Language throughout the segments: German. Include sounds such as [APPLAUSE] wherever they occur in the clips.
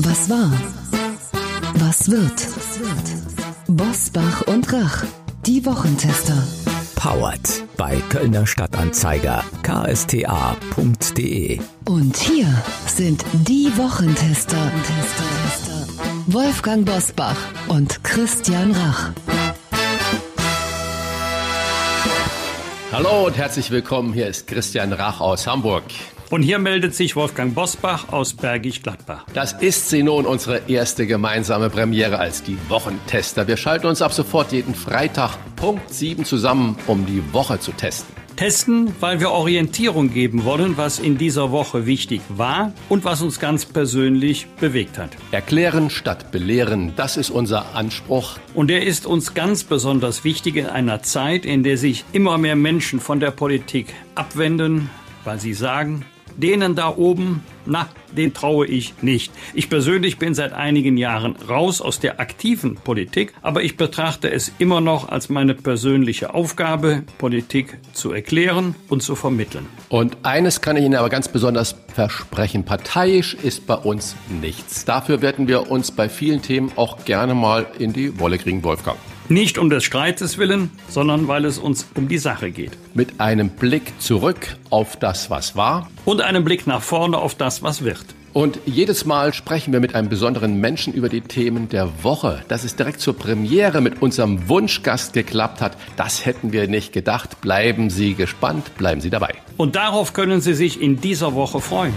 Was war? Was wird? Bosbach und Rach, die Wochentester. Powered bei Kölner Stadtanzeiger ksta.de. Und hier sind die Wochentester. Wolfgang Bosbach und Christian Rach. Hallo und herzlich willkommen. Hier ist Christian Rach aus Hamburg. Und hier meldet sich Wolfgang Bosbach aus Bergisch Gladbach. Das ist sie nun, unsere erste gemeinsame Premiere als die Wochentester. Wir schalten uns ab sofort jeden Freitag Punkt 7 zusammen, um die Woche zu testen. Testen, weil wir Orientierung geben wollen, was in dieser Woche wichtig war und was uns ganz persönlich bewegt hat. Erklären statt belehren, das ist unser Anspruch. Und der ist uns ganz besonders wichtig in einer Zeit, in der sich immer mehr Menschen von der Politik abwenden, weil sie sagen, denen da oben, na, den traue ich nicht. Ich persönlich bin seit einigen Jahren raus aus der aktiven Politik, aber ich betrachte es immer noch als meine persönliche Aufgabe, Politik zu erklären und zu vermitteln. Und eines kann ich Ihnen aber ganz besonders versprechen, parteiisch ist bei uns nichts. Dafür werden wir uns bei vielen Themen auch gerne mal in die Wolle kriegen, Wolfgang. Nicht um des Streites willen, sondern weil es uns um die Sache geht. Mit einem Blick zurück auf das, was war. Und einem Blick nach vorne auf das, was wird. Und jedes Mal sprechen wir mit einem besonderen Menschen über die Themen der Woche. Dass es direkt zur Premiere mit unserem Wunschgast geklappt hat, das hätten wir nicht gedacht. Bleiben Sie gespannt, bleiben Sie dabei. Und darauf können Sie sich in dieser Woche freuen.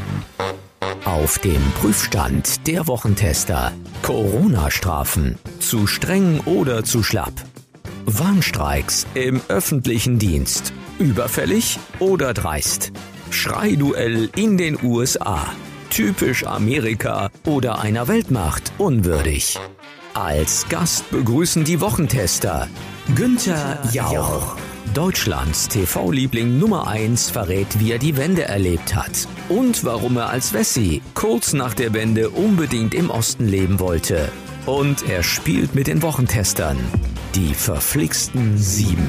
Auf dem Prüfstand der Wochentester. Corona-Strafen. Zu streng oder zu schlapp? Warnstreiks im öffentlichen Dienst. Überfällig oder dreist? Schreiduell in den USA. Typisch Amerika oder einer Weltmacht unwürdig. Als Gast begrüßen die Wochentester Günther Jauch. Deutschlands TV-Liebling Nummer 1 verrät, wie er die Wende erlebt hat und warum er als Wessi kurz nach der Wende unbedingt im Osten leben wollte. Und er spielt mit den Wochentestern. Die verflixten Sieben.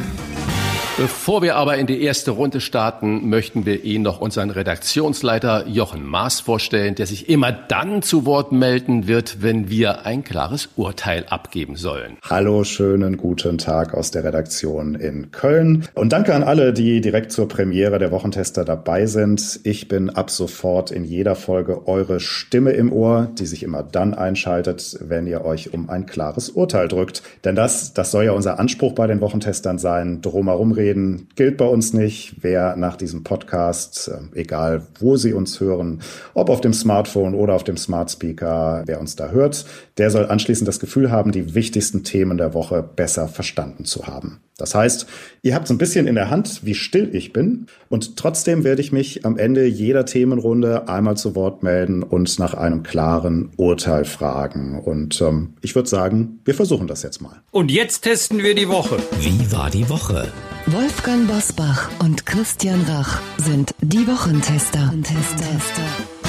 Bevor wir aber in die erste Runde starten, möchten wir Ihnen noch unseren Redaktionsleiter Jochen Maas vorstellen, der sich immer dann zu Wort melden wird, wenn wir ein klares Urteil abgeben sollen. Hallo, schönen guten Tag aus der Redaktion in Köln. Und danke an alle, die direkt zur Premiere der Wochentester dabei sind. Ich bin ab sofort in jeder Folge eure Stimme im Ohr, die sich immer dann einschaltet, wenn ihr euch um ein klares Urteil drückt. Denn das, das soll ja unser Anspruch bei den Wochentestern sein, drumherum reden reden gilt bei uns nicht. Wer nach diesem Podcast, äh, egal wo Sie uns hören, ob auf dem Smartphone oder auf dem Smart Speaker, wer uns da hört, der soll anschließend das Gefühl haben, die wichtigsten Themen der Woche besser verstanden zu haben. Das heißt, ihr habt so ein bisschen in der Hand, wie still ich bin. Und trotzdem werde ich mich am Ende jeder Themenrunde einmal zu Wort melden und nach einem klaren Urteil fragen. Und ähm, ich würde sagen, wir versuchen das jetzt mal. Und jetzt testen wir die Woche. Wie war die Woche? Wolfgang Bosbach und Christian Rach sind die Wochentester. Tester.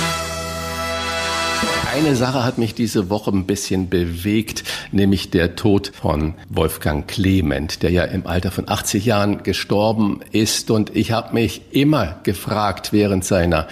Eine Sache hat mich diese Woche ein bisschen bewegt, nämlich der Tod von Wolfgang Clement, der ja im Alter von 80 Jahren gestorben ist. Und ich habe mich immer gefragt während seiner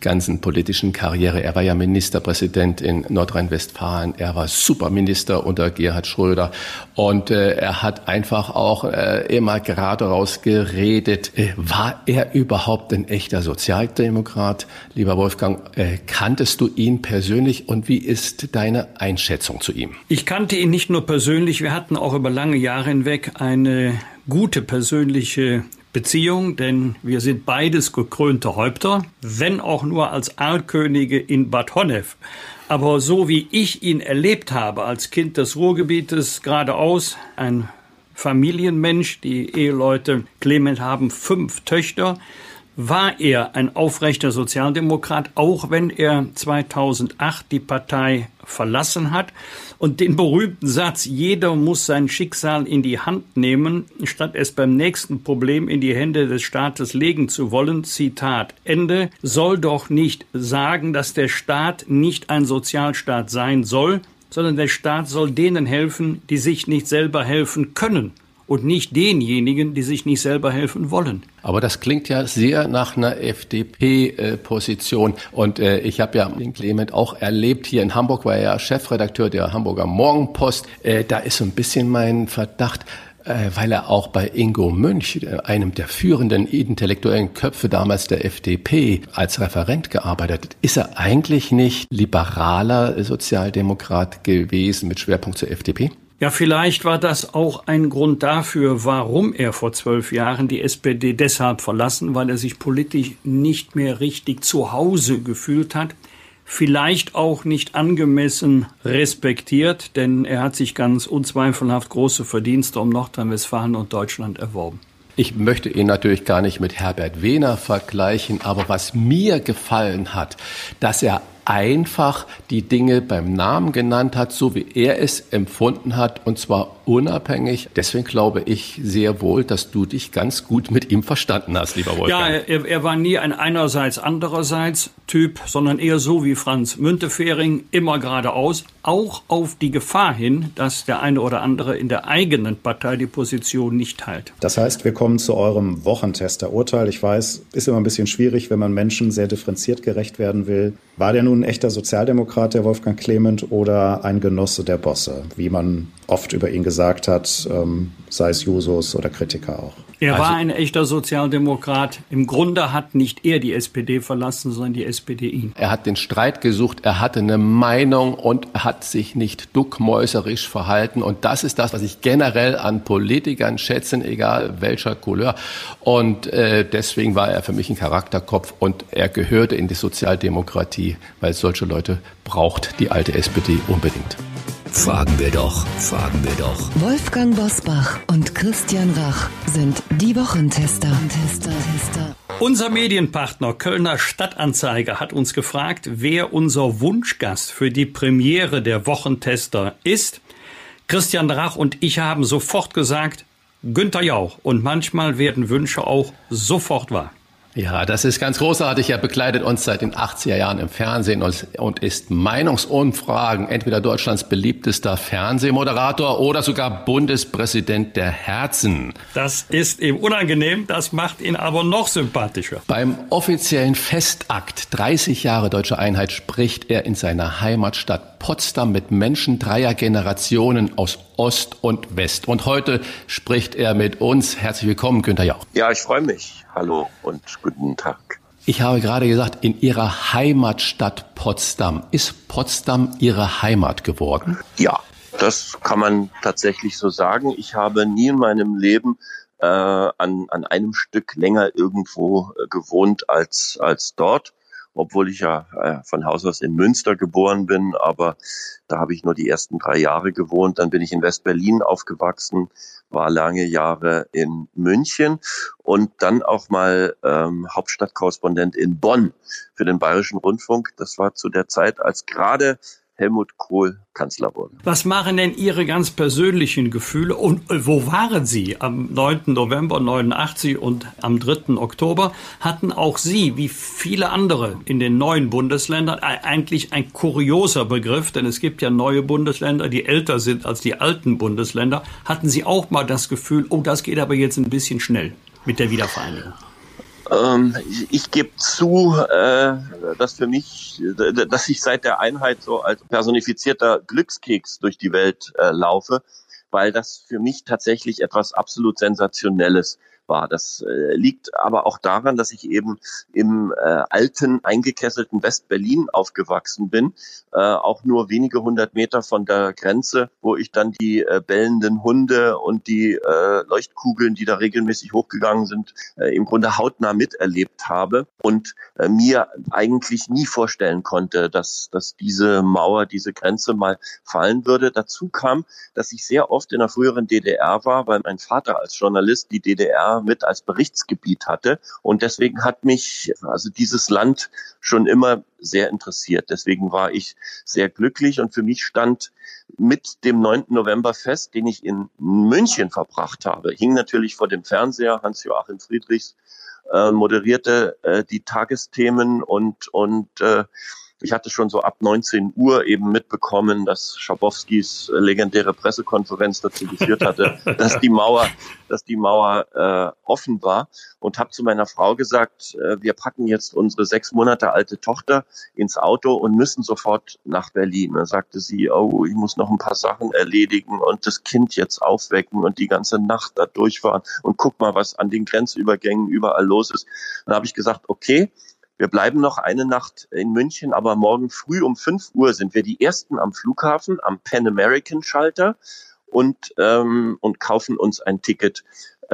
ganzen politischen Karriere, er war ja Ministerpräsident in Nordrhein-Westfalen, er war Superminister unter Gerhard Schröder und äh, er hat einfach auch äh, immer gerade raus geredet. Äh, war er überhaupt ein echter Sozialdemokrat? Lieber Wolfgang, äh, kanntest du ihn persönlich und wie ist deine Einschätzung zu ihm? Ich kannte ihn nicht nur persönlich, wir hatten auch über lange Jahre hinweg eine gute persönliche Beziehung, denn wir sind beides gekrönte Häupter, wenn auch nur als Erlkönige in Bad Honnef. Aber so wie ich ihn erlebt habe als Kind des Ruhrgebietes geradeaus, ein Familienmensch, die Eheleute Clement haben fünf Töchter, war er ein aufrechter Sozialdemokrat, auch wenn er 2008 die Partei verlassen hat? Und den berühmten Satz, jeder muss sein Schicksal in die Hand nehmen, statt es beim nächsten Problem in die Hände des Staates legen zu wollen, Zitat Ende, soll doch nicht sagen, dass der Staat nicht ein Sozialstaat sein soll, sondern der Staat soll denen helfen, die sich nicht selber helfen können. Und nicht denjenigen, die sich nicht selber helfen wollen. Aber das klingt ja sehr nach einer FDP-Position. Und äh, ich habe ja den Clement auch erlebt. Hier in Hamburg war er ja Chefredakteur der Hamburger Morgenpost. Äh, da ist so ein bisschen mein Verdacht, äh, weil er auch bei Ingo Münch, äh, einem der führenden intellektuellen Köpfe damals der FDP, als Referent gearbeitet hat. Ist er eigentlich nicht liberaler Sozialdemokrat gewesen mit Schwerpunkt zur FDP? Ja, vielleicht war das auch ein Grund dafür, warum er vor zwölf Jahren die SPD deshalb verlassen, weil er sich politisch nicht mehr richtig zu Hause gefühlt hat, vielleicht auch nicht angemessen respektiert, denn er hat sich ganz unzweifelhaft große Verdienste um Nordrhein-Westfalen und Deutschland erworben. Ich möchte ihn natürlich gar nicht mit Herbert Wehner vergleichen, aber was mir gefallen hat, dass er einfach die Dinge beim Namen genannt hat, so wie er es empfunden hat, und zwar unabhängig. Deswegen glaube ich sehr wohl, dass du dich ganz gut mit ihm verstanden hast, lieber Wolfgang. Ja, er, er war nie ein einerseits andererseits Typ, sondern eher so wie Franz Müntefering, immer geradeaus, auch auf die Gefahr hin, dass der eine oder andere in der eigenen Partei die Position nicht teilt. Das heißt, wir kommen zu eurem Wochentester-Urteil. Ich weiß, ist immer ein bisschen schwierig, wenn man Menschen sehr differenziert gerecht werden will. War der nun ein echter Sozialdemokrat, der Wolfgang Clement, oder ein Genosse der Bosse, wie man oft über ihn gesagt hat, ähm, sei es Jusos oder Kritiker auch. Er war also, ein echter Sozialdemokrat. Im Grunde hat nicht er die SPD verlassen, sondern die SPD ihn. Er hat den Streit gesucht, er hatte eine Meinung und hat sich nicht duckmäuserisch verhalten. Und das ist das, was ich generell an Politikern schätze, egal welcher Couleur. Und äh, deswegen war er für mich ein Charakterkopf und er gehörte in die Sozialdemokratie, weil solche Leute braucht die alte SPD unbedingt. Fragen wir doch, fragen wir doch. Wolfgang Bosbach und Christian Rach sind die Wochentester. Tester, Tester. Unser Medienpartner Kölner Stadtanzeiger hat uns gefragt, wer unser Wunschgast für die Premiere der Wochentester ist. Christian Rach und ich haben sofort gesagt, Günther Jauch. Und manchmal werden Wünsche auch sofort wahr. Ja, das ist ganz großartig. Er begleitet uns seit den 80er Jahren im Fernsehen und ist Meinungsumfragen entweder Deutschlands beliebtester Fernsehmoderator oder sogar Bundespräsident der Herzen. Das ist ihm unangenehm, das macht ihn aber noch sympathischer. Beim offiziellen Festakt 30 Jahre deutsche Einheit spricht er in seiner Heimatstadt Potsdam mit Menschen dreier Generationen aus Ost und West. Und heute spricht er mit uns. Herzlich willkommen, Günther Jauch. Ja, ich freue mich. Hallo und guten Tag. Ich habe gerade gesagt, in Ihrer Heimatstadt Potsdam. Ist Potsdam Ihre Heimat geworden? Ja, das kann man tatsächlich so sagen. Ich habe nie in meinem Leben äh, an, an einem Stück länger irgendwo äh, gewohnt als, als dort obwohl ich ja äh, von Haus aus in Münster geboren bin, aber da habe ich nur die ersten drei Jahre gewohnt. Dann bin ich in West-Berlin aufgewachsen, war lange Jahre in München und dann auch mal ähm, Hauptstadtkorrespondent in Bonn für den Bayerischen Rundfunk. Das war zu der Zeit, als gerade Helmut Kohl Kanzler wurde. Was machen denn Ihre ganz persönlichen Gefühle und äh, wo waren Sie? Am 9. November 89 und am 3. Oktober hatten auch Sie, wie viele andere in den neuen Bundesländern, eigentlich ein kurioser Begriff, denn es gibt ja neue Bundesländer, die älter sind als die alten Bundesländer. Hatten Sie auch mal das Gefühl, oh, das geht aber jetzt ein bisschen schnell mit der Wiedervereinigung? Ähm, ich, ich gebe zu, äh, dass für mich, dass ich seit der Einheit so als personifizierter Glückskeks durch die Welt äh, laufe, weil das für mich tatsächlich etwas absolut Sensationelles war. Das äh, liegt aber auch daran, dass ich eben im äh, alten, eingekesselten West-Berlin aufgewachsen bin, äh, auch nur wenige hundert Meter von der Grenze, wo ich dann die äh, bellenden Hunde und die äh, Leuchtkugeln, die da regelmäßig hochgegangen sind, äh, im Grunde hautnah miterlebt habe und äh, mir eigentlich nie vorstellen konnte, dass, dass diese Mauer, diese Grenze mal fallen würde. Dazu kam, dass ich sehr oft in der früheren DDR war, weil mein Vater als Journalist die DDR mit als Berichtsgebiet hatte. Und deswegen hat mich also dieses Land schon immer sehr interessiert. Deswegen war ich sehr glücklich und für mich stand mit dem 9. November fest, den ich in München verbracht habe, hing natürlich vor dem Fernseher. Hans-Joachim Friedrichs äh, moderierte äh, die Tagesthemen und, und äh, Ich hatte schon so ab 19 Uhr eben mitbekommen, dass Schabowskis legendäre Pressekonferenz dazu geführt hatte, [LAUGHS] dass die Mauer, dass die Mauer äh, offen war und habe zu meiner Frau gesagt, äh, wir packen jetzt unsere sechs Monate alte Tochter ins Auto und müssen sofort nach Berlin. Da sagte sie, oh, ich muss noch ein paar Sachen erledigen und das Kind jetzt aufwecken und die ganze Nacht da durchfahren und guck mal, was an den Grenzübergängen überall los ist. Dann habe ich gesagt, okay, wir bleiben noch eine Nacht in München, aber morgen früh um 5 Uhr sind wir die Ersten am Flughafen, am Pan American Schalter und, ähm, und kaufen uns ein Ticket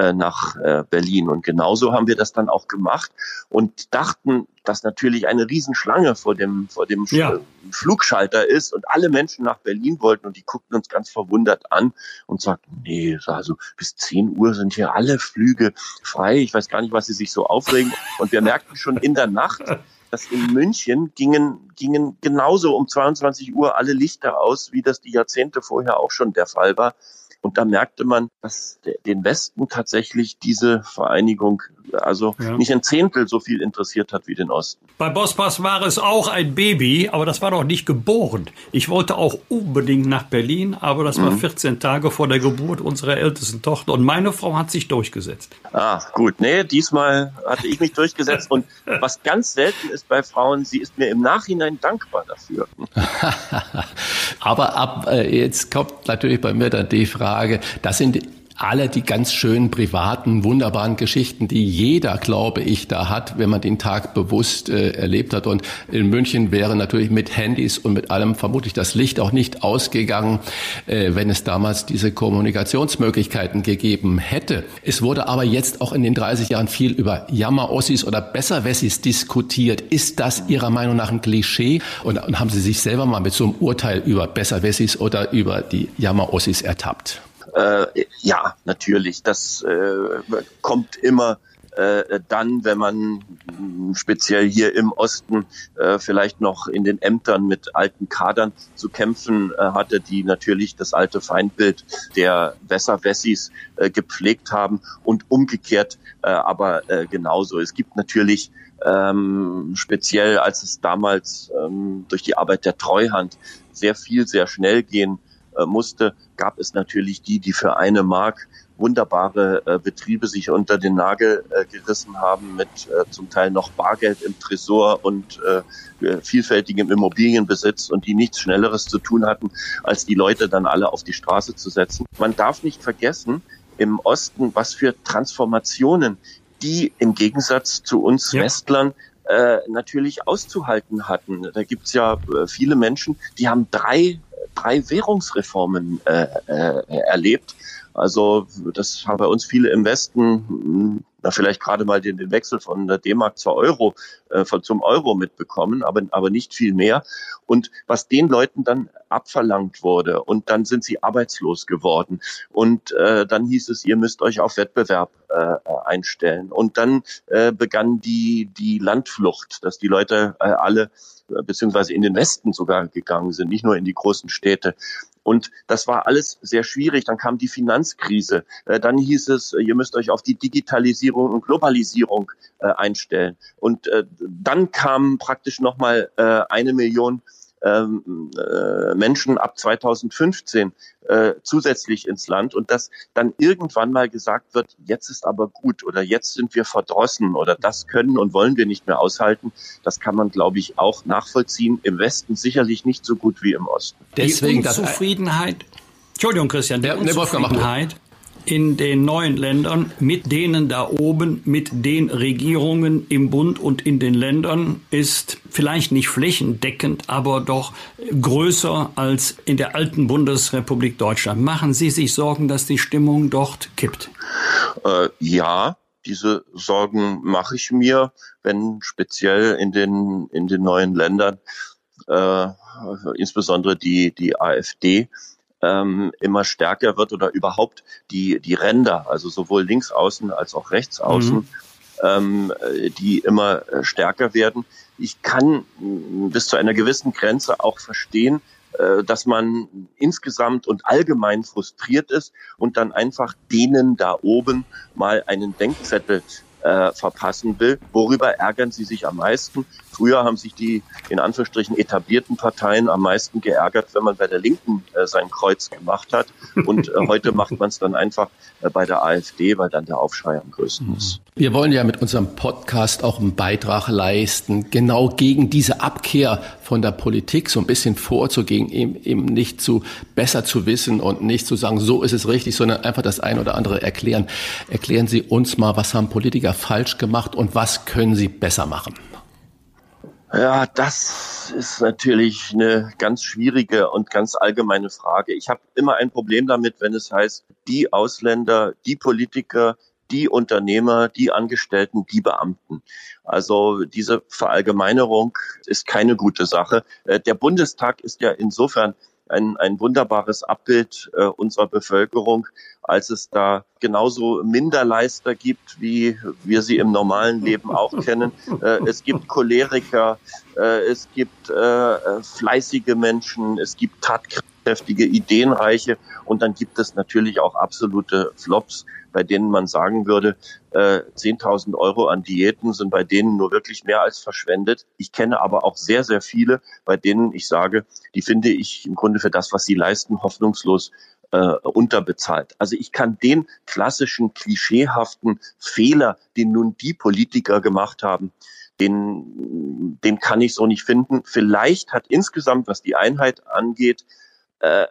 äh, nach äh, Berlin. Und genauso haben wir das dann auch gemacht und dachten, dass natürlich eine Riesenschlange vor dem, vor dem ja. Flugschalter ist und alle Menschen nach Berlin wollten und die guckten uns ganz verwundert an und sagten, nee, also bis 10 Uhr sind hier alle Flüge frei. Ich weiß gar nicht, was sie sich so aufregen. Und wir merkten schon in der Nacht, dass in München gingen, gingen genauso um 22 Uhr alle Lichter aus, wie das die Jahrzehnte vorher auch schon der Fall war. Und da merkte man, dass den Westen tatsächlich diese Vereinigung also ja. nicht ein Zehntel so viel interessiert hat wie den Osten. Bei Bospas war es auch ein Baby, aber das war doch nicht geboren. Ich wollte auch unbedingt nach Berlin, aber das war 14 mhm. Tage vor der Geburt unserer ältesten Tochter und meine Frau hat sich durchgesetzt. Ah, gut. Nee, diesmal hatte ich mich durchgesetzt und was ganz selten ist bei Frauen, sie ist mir im Nachhinein dankbar dafür. [LAUGHS] aber ab äh, jetzt kommt natürlich bei mir dann die Frage, das sind alle die ganz schönen privaten, wunderbaren Geschichten, die jeder, glaube ich, da hat, wenn man den Tag bewusst äh, erlebt hat. Und in München wäre natürlich mit Handys und mit allem vermutlich das Licht auch nicht ausgegangen, äh, wenn es damals diese Kommunikationsmöglichkeiten gegeben hätte. Es wurde aber jetzt auch in den 30 Jahren viel über Jammer-Ossis oder Besserwessis diskutiert. Ist das Ihrer Meinung nach ein Klischee? Und, und haben Sie sich selber mal mit so einem Urteil über Besserwessis oder über die Jammer-Ossis ertappt? Äh, ja, natürlich. Das äh, kommt immer äh, dann, wenn man speziell hier im Osten äh, vielleicht noch in den Ämtern mit alten Kadern zu kämpfen äh, hatte, die natürlich das alte Feindbild der Wässer-Wessis äh, gepflegt haben und umgekehrt äh, aber äh, genauso. Es gibt natürlich ähm, speziell, als es damals ähm, durch die Arbeit der Treuhand sehr viel, sehr schnell gehen musste, gab es natürlich die, die für eine Mark wunderbare äh, Betriebe sich unter den Nagel äh, gerissen haben mit äh, zum Teil noch Bargeld im Tresor und äh, vielfältigem Immobilienbesitz und die nichts Schnelleres zu tun hatten, als die Leute dann alle auf die Straße zu setzen. Man darf nicht vergessen, im Osten, was für Transformationen die im Gegensatz zu uns ja. Westlern äh, natürlich auszuhalten hatten. Da gibt's ja äh, viele Menschen, die haben drei drei Währungsreformen äh, äh, erlebt. Also das haben bei uns viele im Westen, hm, na vielleicht gerade mal den, den Wechsel von der D-Mark zur Euro, äh, von, zum Euro mitbekommen, aber, aber nicht viel mehr. Und was den Leuten dann abverlangt wurde und dann sind sie arbeitslos geworden und äh, dann hieß es, ihr müsst euch auf Wettbewerb äh, einstellen und dann äh, begann die die Landflucht, dass die Leute äh, alle beziehungsweise in den Westen sogar gegangen sind, nicht nur in die großen Städte. Und das war alles sehr schwierig. Dann kam die Finanzkrise. Äh, dann hieß es, ihr müsst euch auf die Digitalisierung und Globalisierung äh, einstellen. Und äh, dann kam praktisch nochmal eine Million ähm, äh, Menschen ab 2015 äh, zusätzlich ins Land und dass dann irgendwann mal gesagt wird, jetzt ist aber gut oder jetzt sind wir verdrossen oder das können und wollen wir nicht mehr aushalten, das kann man, glaube ich, auch nachvollziehen. Im Westen sicherlich nicht so gut wie im Osten. Deswegen die Unzufriedenheit, Entschuldigung, Christian, die Unzufriedenheit in den neuen Ländern mit denen da oben, mit den Regierungen im Bund und in den Ländern ist vielleicht nicht flächendeckend, aber doch größer als in der alten Bundesrepublik Deutschland. Machen Sie sich Sorgen, dass die Stimmung dort kippt? Äh, ja, diese Sorgen mache ich mir, wenn speziell in den, in den neuen Ländern, äh, insbesondere die, die AfD, ähm, immer stärker wird oder überhaupt die, die Ränder, also sowohl links außen als auch rechts außen, mhm. ähm, die immer äh, stärker werden. Ich kann bis zu einer gewissen Grenze auch verstehen, äh, dass man insgesamt und allgemein frustriert ist und dann einfach denen da oben mal einen Denkzettel äh, verpassen will. Worüber ärgern Sie sich am meisten? Früher haben sich die in Anführungsstrichen etablierten Parteien am meisten geärgert, wenn man bei der Linken äh, sein Kreuz gemacht hat. Und äh, heute macht man es dann einfach äh, bei der AfD, weil dann der Aufschrei am größten ist. Wir wollen ja mit unserem Podcast auch einen Beitrag leisten, genau gegen diese Abkehr von der Politik so ein bisschen vorzugehen, eben, eben nicht zu besser zu wissen und nicht zu sagen, so ist es richtig, sondern einfach das ein oder andere erklären. Erklären Sie uns mal, was haben Politiker falsch gemacht und was können sie besser machen? Ja, das ist natürlich eine ganz schwierige und ganz allgemeine Frage. Ich habe immer ein Problem damit, wenn es heißt, die Ausländer, die Politiker, die Unternehmer, die Angestellten, die Beamten. Also diese Verallgemeinerung ist keine gute Sache. Äh, der Bundestag ist ja insofern ein, ein wunderbares Abbild äh, unserer Bevölkerung, als es da genauso Minderleister gibt, wie wir sie im normalen Leben auch kennen. Äh, es gibt Choleriker, äh, es gibt äh, fleißige Menschen, es gibt tatkräftige, ideenreiche und dann gibt es natürlich auch absolute Flops, bei denen man sagen würde, äh, 10.000 Euro an Diäten sind bei denen nur wirklich mehr als verschwendet. Ich kenne aber auch sehr, sehr viele, bei denen ich sage, die finde ich im Grunde für das, was sie leisten, hoffnungslos äh, unterbezahlt. Also ich kann den klassischen, klischeehaften Fehler, den nun die Politiker gemacht haben, den, den kann ich so nicht finden. Vielleicht hat insgesamt, was die Einheit angeht, äh,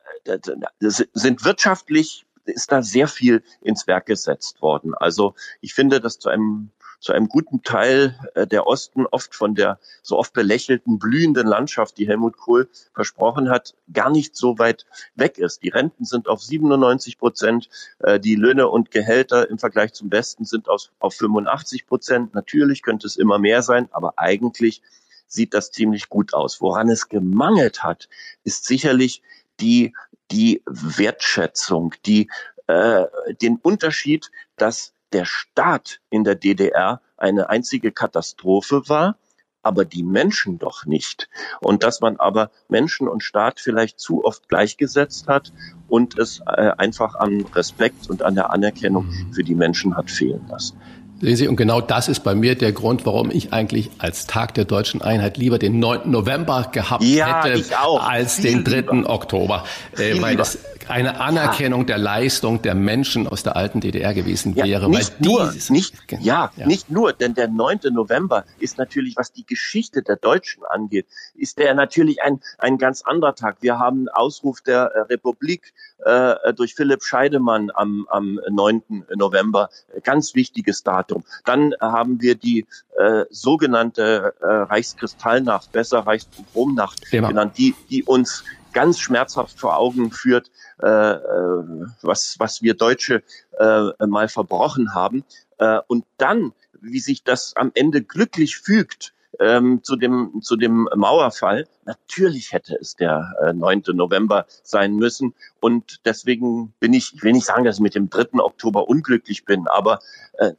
sind wirtschaftlich ist da sehr viel ins Werk gesetzt worden. Also ich finde, dass zu einem zu einem guten Teil äh, der Osten oft von der so oft belächelten blühenden Landschaft, die Helmut Kohl versprochen hat, gar nicht so weit weg ist. Die Renten sind auf 97 Prozent, äh, die Löhne und Gehälter im Vergleich zum Westen sind auf, auf 85 Prozent. Natürlich könnte es immer mehr sein, aber eigentlich sieht das ziemlich gut aus. Woran es gemangelt hat, ist sicherlich die die Wertschätzung, die, äh, den Unterschied, dass der Staat in der DDR eine einzige Katastrophe war, aber die Menschen doch nicht. Und dass man aber Menschen und Staat vielleicht zu oft gleichgesetzt hat und es äh, einfach an Respekt und an der Anerkennung mhm. für die Menschen hat fehlen lassen. Sehen Sie, und genau das ist bei mir der Grund, warum ich eigentlich als Tag der deutschen Einheit lieber den 9. November gehabt ja, hätte als den 3. Lieber. Oktober. Äh, weil es eine Anerkennung der Leistung der Menschen aus der alten DDR gewesen ja, wäre. Nicht nur, nicht, ja, ja, nicht nur, denn der 9. November ist natürlich, was die Geschichte der Deutschen angeht, ist der natürlich ein, ein ganz anderer Tag. Wir haben Ausruf der äh, Republik äh, durch Philipp Scheidemann am, am 9. November, ganz wichtiges Datum. Dann haben wir die äh, sogenannte äh, Reichskristallnacht, besser Reichspogromnacht genau. genannt, die, die uns ganz schmerzhaft vor Augen führt, äh, äh, was, was wir Deutsche äh, mal verbrochen haben. Äh, und dann, wie sich das am Ende glücklich fügt, ähm, zu dem zu dem Mauerfall. Natürlich hätte es der äh, 9. November sein müssen und deswegen bin ich, ich will nicht sagen, dass ich mit dem 3. Oktober unglücklich bin, aber äh,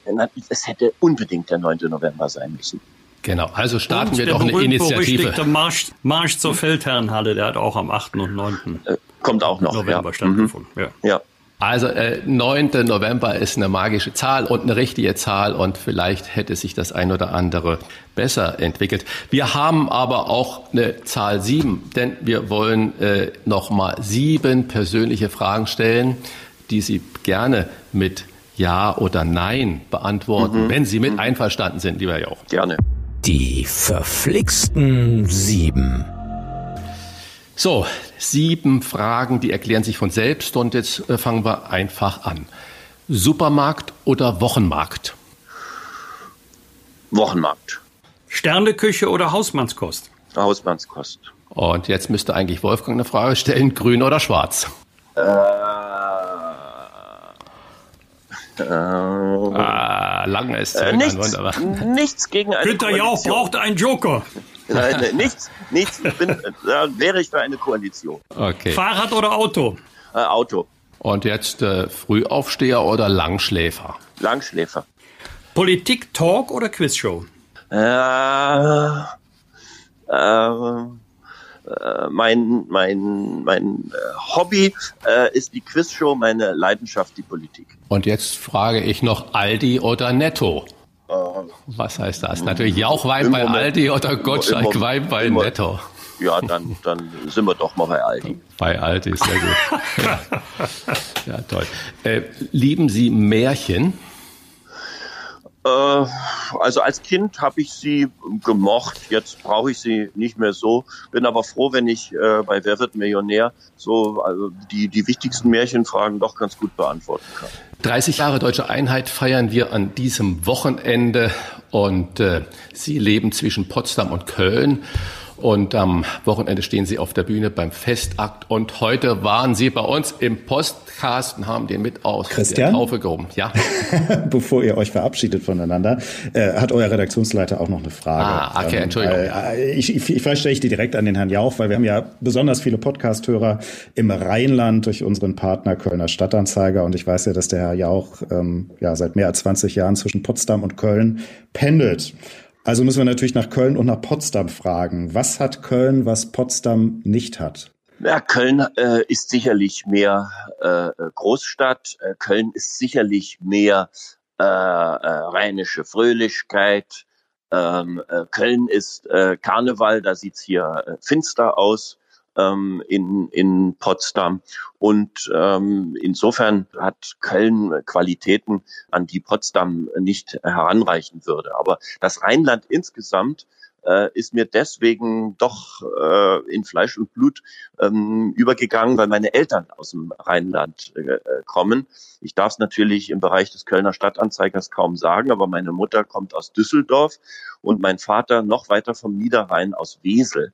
es hätte unbedingt der 9. November sein müssen. Genau, also starten und wir doch eine Initiative. Der Marsch, Marsch zur Feldherrenhalle, der hat auch am 8. und 9. Äh, kommt auch noch. November ja. stattgefunden. Mhm. Ja. ja. Also äh, 9. November ist eine magische Zahl und eine richtige Zahl und vielleicht hätte sich das ein oder andere besser entwickelt. Wir haben aber auch eine Zahl 7, denn wir wollen äh, nochmal sieben persönliche Fragen stellen, die Sie gerne mit Ja oder Nein beantworten, mhm. wenn Sie mit mhm. einverstanden sind, lieber Joch. Gerne. Die verflixten sieben. So, sieben Fragen, die erklären sich von selbst und jetzt äh, fangen wir einfach an. Supermarkt oder Wochenmarkt? Wochenmarkt. Sterneküche oder Hausmannskost? Hausmannskost. Und jetzt müsste eigentlich Wolfgang eine Frage stellen, grün oder schwarz? Äh, äh, ah, lange ist äh, nichts, nichts gegen eine Günther Jauch braucht einen Joker. Nein, nichts, nichts. Bin, da wäre ich für eine Koalition. Okay. Fahrrad oder Auto? Äh, Auto. Und jetzt äh, Frühaufsteher oder Langschläfer? Langschläfer. Politik, Talk oder Quizshow? Äh, äh, äh, mein, mein, mein äh, Hobby äh, ist die Quizshow, meine Leidenschaft die Politik. Und jetzt frage ich noch Aldi oder Netto? Äh, Was heißt das? Natürlich Jauchwein bei Aldi oder Gottschalk-Wein bei Netto. Ja, dann, dann sind wir doch mal bei Aldi. Bei Aldi, sehr gut. [LAUGHS] ja, toll. Äh, lieben Sie Märchen? Äh, also als Kind habe ich sie gemocht. Jetzt brauche ich sie nicht mehr so. Bin aber froh, wenn ich äh, bei Wer wird Millionär so also die, die wichtigsten Märchenfragen doch ganz gut beantworten kann. 30 Jahre deutsche Einheit feiern wir an diesem Wochenende und äh, Sie leben zwischen Potsdam und Köln. Und am Wochenende stehen Sie auf der Bühne beim Festakt. Und heute waren Sie bei uns im Podcast und haben den mit aus Christian? der Taufe gehoben. Ja. [LAUGHS] Bevor ihr euch verabschiedet voneinander, äh, hat euer Redaktionsleiter auch noch eine Frage. Ah, okay, ähm, Entschuldigung. Äh, ich, ich, vielleicht stelle ich die direkt an den Herrn Jauch, weil wir haben ja besonders viele Podcast-Hörer im Rheinland durch unseren Partner Kölner Stadtanzeiger. Und ich weiß ja, dass der Herr Jauch ähm, ja, seit mehr als 20 Jahren zwischen Potsdam und Köln pendelt. Also müssen wir natürlich nach Köln und nach Potsdam fragen. Was hat Köln, was Potsdam nicht hat? Ja, Köln äh, ist sicherlich mehr äh, Großstadt. Äh, Köln ist sicherlich mehr äh, äh, rheinische Fröhlichkeit. Ähm, äh, Köln ist Karneval, da sieht's hier finster aus ähm, in, in Potsdam. Und ähm, insofern hat Köln Qualitäten, an die Potsdam nicht heranreichen würde. Aber das Rheinland insgesamt äh, ist mir deswegen doch äh, in Fleisch und Blut ähm, übergegangen, weil meine Eltern aus dem Rheinland äh, kommen. Ich darf es natürlich im Bereich des Kölner Stadtanzeigers kaum sagen, aber meine Mutter kommt aus Düsseldorf und mein Vater noch weiter vom Niederrhein aus Wesel.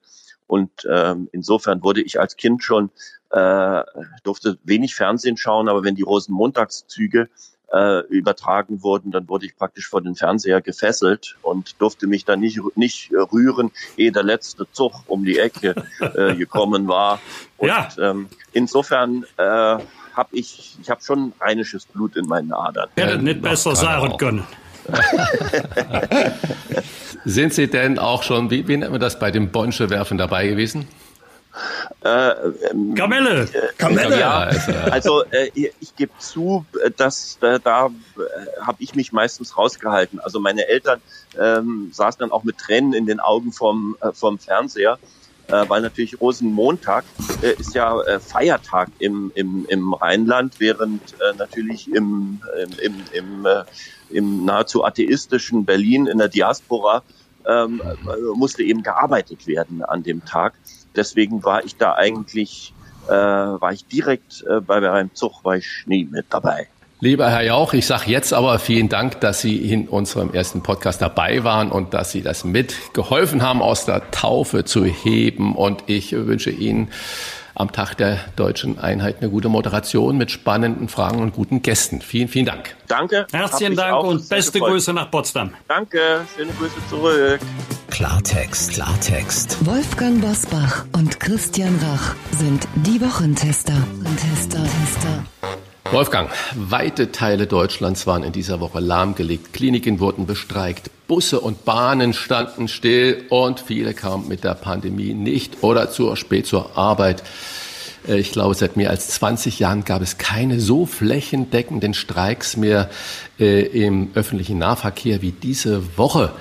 Und ähm, insofern wurde ich als Kind schon, äh, durfte wenig Fernsehen schauen, aber wenn die Rosenmontagszüge äh, übertragen wurden, dann wurde ich praktisch vor den Fernseher gefesselt und durfte mich dann nicht, nicht rühren, ehe der letzte Zug um die Ecke äh, [LAUGHS] gekommen war. Und ja. ähm, insofern äh, habe ich, ich habe schon rheinisches Blut in meinen Adern. Hätte nicht besser sagen können. [LAUGHS] [LAUGHS] Sind Sie denn auch schon, wie, wie nennt man das, bei dem Bonsche werfen dabei gewesen? Äh, ähm, Kamelle! Äh, Kamelle! Ja, also, äh, ich gebe zu, dass äh, da äh, habe ich mich meistens rausgehalten. Also meine Eltern ähm, saßen dann auch mit Tränen in den Augen vom, äh, vom Fernseher, äh, weil natürlich Rosenmontag äh, ist ja äh, Feiertag im, im, im Rheinland, während äh, natürlich im, im, im, im, äh, im nahezu atheistischen Berlin in der Diaspora ähm, musste eben gearbeitet werden an dem Tag. Deswegen war ich da eigentlich, äh, war ich direkt äh, bei beim Zug, war ich nie mit dabei. Lieber Herr Jauch, ich sage jetzt aber vielen Dank, dass Sie in unserem ersten Podcast dabei waren und dass Sie das mitgeholfen haben, aus der Taufe zu heben. Und ich wünsche Ihnen am Tag der deutschen Einheit eine gute Moderation mit spannenden Fragen und guten Gästen. Vielen, vielen Dank. Danke. Herzlichen Dank und beste gefreut. Grüße nach Potsdam. Danke. Schöne Grüße zurück. Klartext, Klartext. Wolfgang Bosbach und Christian Rach sind die Wochentester. Tester, Tester. Wolfgang, weite Teile Deutschlands waren in dieser Woche lahmgelegt. Kliniken wurden bestreikt, Busse und Bahnen standen still und viele kamen mit der Pandemie nicht oder zu spät zur Arbeit. Äh, ich glaube, seit mehr als 20 Jahren gab es keine so flächendeckenden Streiks mehr äh, im öffentlichen Nahverkehr wie diese Woche.